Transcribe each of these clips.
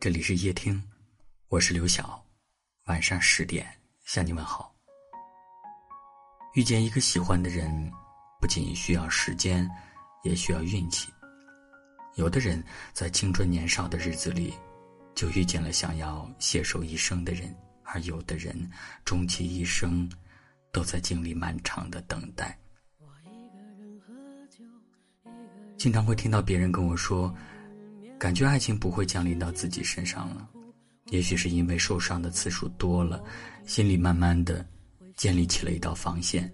这里是夜听，我是刘晓。晚上十点向你问好。遇见一个喜欢的人，不仅需要时间，也需要运气。有的人在青春年少的日子里，就遇见了想要携手一生的人；而有的人，终其一生，都在经历漫长的等待。我一个人喝酒经常会听到别人跟我说。感觉爱情不会降临到自己身上了，也许是因为受伤的次数多了，心里慢慢的建立起了一道防线，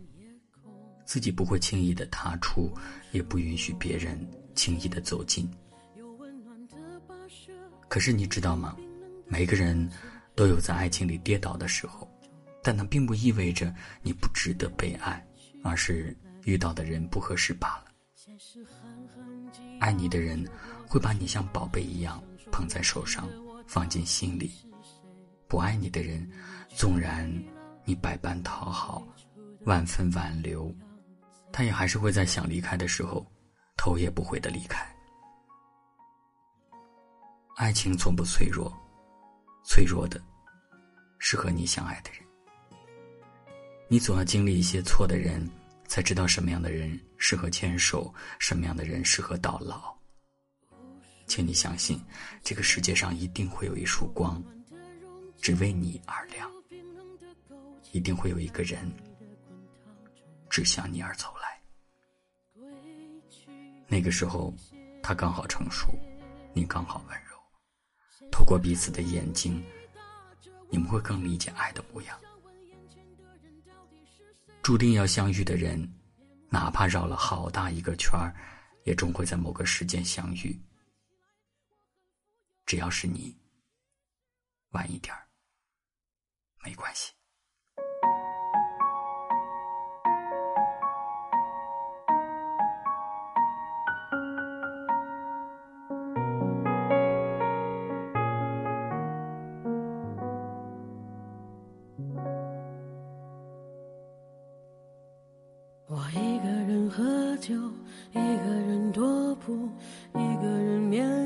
自己不会轻易的踏出，也不允许别人轻易的走近。可是你知道吗？每个人都有在爱情里跌倒的时候，但那并不意味着你不值得被爱，而是遇到的人不合适罢了。爱你的人会把你像宝贝一样捧在手上，放进心里；不爱你的人，纵然你百般讨好，万分挽留，他也还是会在想离开的时候，头也不回的离开。爱情从不脆弱，脆弱的是和你相爱的人。你总要经历一些错的人。才知道什么样的人适合牵手，什么样的人适合到老。请你相信，这个世界上一定会有一束光，只为你而亮。一定会有一个人，只向你而走来。那个时候，他刚好成熟，你刚好温柔。透过彼此的眼睛，你们会更理解爱的模样。注定要相遇的人，哪怕绕了好大一个圈儿，也终会在某个时间相遇。只要是你，晚一点儿，没关系。我一个人喝酒，一个人踱步，一个人面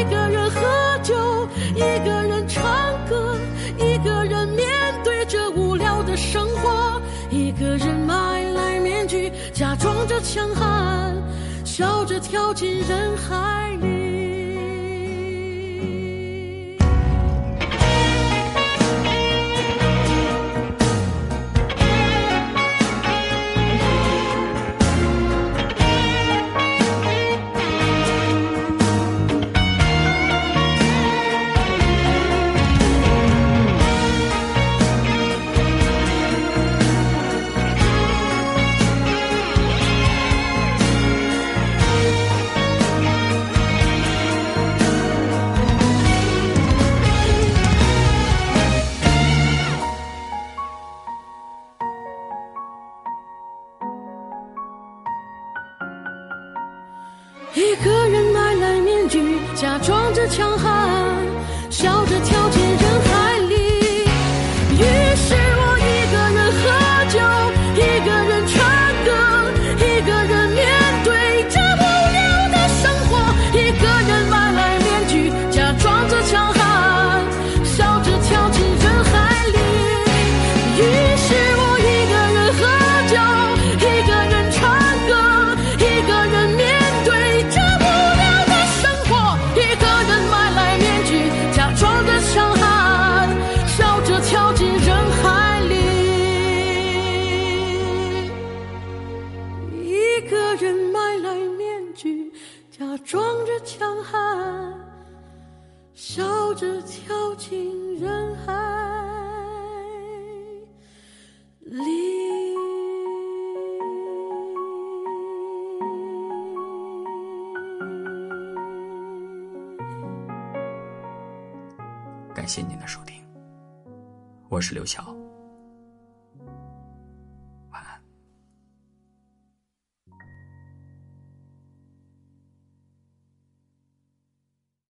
笑着跳进人海里。假装着强悍。人买来面具假装着强悍笑着跳进人海里感谢您的收听我是刘晓。